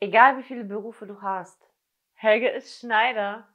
Egal wie viele Berufe du hast. Helge ist Schneider.